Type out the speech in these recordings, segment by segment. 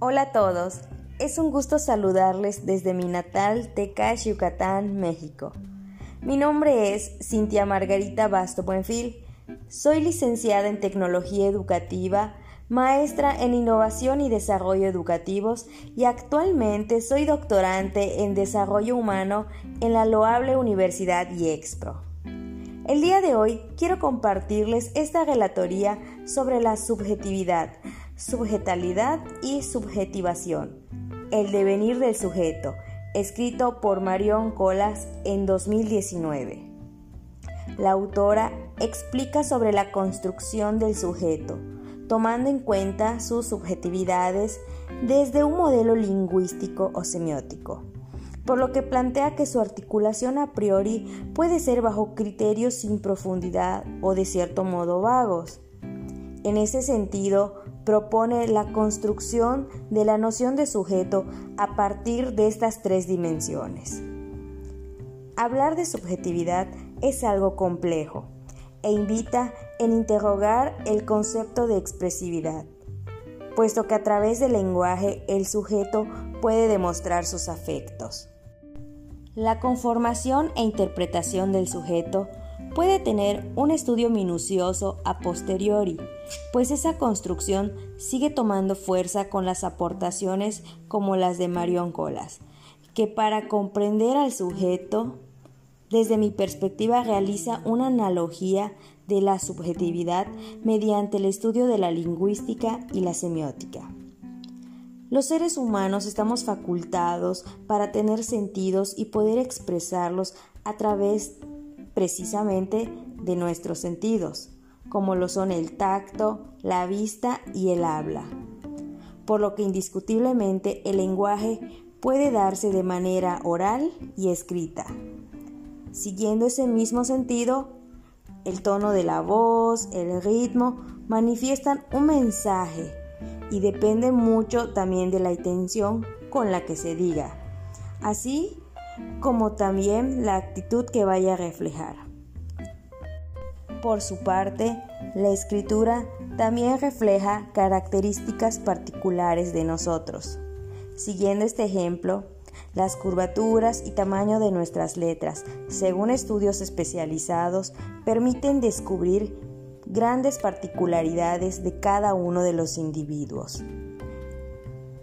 Hola a todos, es un gusto saludarles desde mi natal Tecash, Yucatán, México. Mi nombre es Cintia Margarita Basto Buenfil. Soy licenciada en Tecnología Educativa, maestra en Innovación y Desarrollo Educativos y actualmente soy doctorante en Desarrollo Humano en la loable Universidad IEXPRO. El día de hoy quiero compartirles esta relatoría sobre la subjetividad, subjetalidad y subjetivación, el devenir del sujeto, escrito por Marion Colas en 2019. La autora explica sobre la construcción del sujeto, tomando en cuenta sus subjetividades desde un modelo lingüístico o semiótico, por lo que plantea que su articulación a priori puede ser bajo criterios sin profundidad o de cierto modo vagos. En ese sentido, propone la construcción de la noción de sujeto a partir de estas tres dimensiones. Hablar de subjetividad es algo complejo e invita en interrogar el concepto de expresividad, puesto que a través del lenguaje el sujeto puede demostrar sus afectos. La conformación e interpretación del sujeto puede tener un estudio minucioso a posteriori, pues esa construcción sigue tomando fuerza con las aportaciones como las de Marion Colas, que para comprender al sujeto desde mi perspectiva realiza una analogía de la subjetividad mediante el estudio de la lingüística y la semiótica. Los seres humanos estamos facultados para tener sentidos y poder expresarlos a través precisamente de nuestros sentidos, como lo son el tacto, la vista y el habla. Por lo que indiscutiblemente el lenguaje puede darse de manera oral y escrita. Siguiendo ese mismo sentido, el tono de la voz, el ritmo, manifiestan un mensaje y depende mucho también de la intención con la que se diga, así como también la actitud que vaya a reflejar. Por su parte, la escritura también refleja características particulares de nosotros. Siguiendo este ejemplo, las curvaturas y tamaño de nuestras letras, según estudios especializados, permiten descubrir grandes particularidades de cada uno de los individuos.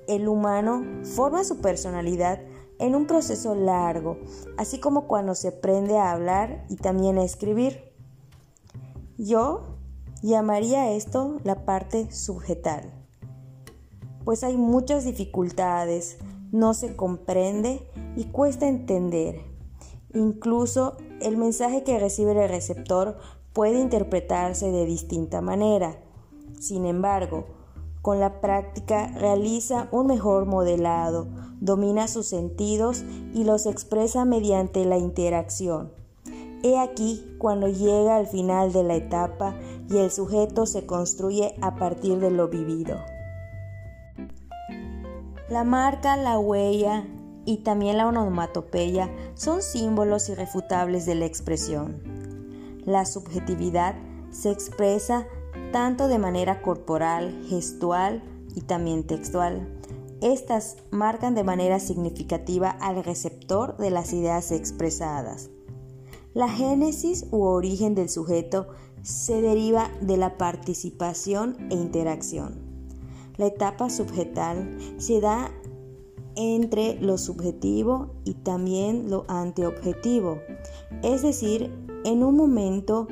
El humano forma su personalidad en un proceso largo, así como cuando se aprende a hablar y también a escribir. Yo llamaría esto la parte subjetal, pues hay muchas dificultades, no se comprende y cuesta entender. Incluso el mensaje que recibe el receptor puede interpretarse de distinta manera. Sin embargo, con la práctica realiza un mejor modelado, domina sus sentidos y los expresa mediante la interacción. He aquí cuando llega al final de la etapa y el sujeto se construye a partir de lo vivido. La marca, la huella y también la onomatopeya son símbolos irrefutables de la expresión. La subjetividad se expresa tanto de manera corporal, gestual y también textual. Estas marcan de manera significativa al receptor de las ideas expresadas. La génesis u origen del sujeto se deriva de la participación e interacción. La etapa subjetal se da entre lo subjetivo y también lo antiobjetivo, es decir, en un momento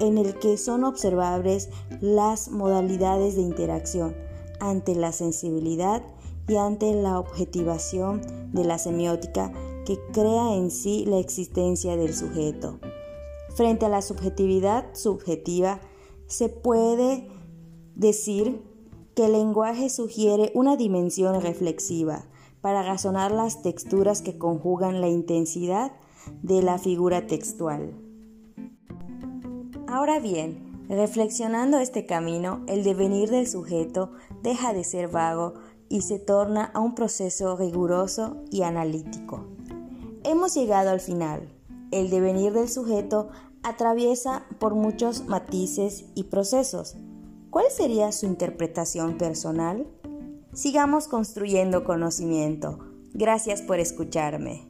en el que son observables las modalidades de interacción ante la sensibilidad y ante la objetivación de la semiótica que crea en sí la existencia del sujeto. Frente a la subjetividad subjetiva, se puede decir que el lenguaje sugiere una dimensión reflexiva para razonar las texturas que conjugan la intensidad de la figura textual. Ahora bien, reflexionando este camino, el devenir del sujeto deja de ser vago y se torna a un proceso riguroso y analítico. Hemos llegado al final. El devenir del sujeto atraviesa por muchos matices y procesos, ¿Cuál sería su interpretación personal? Sigamos construyendo conocimiento. Gracias por escucharme.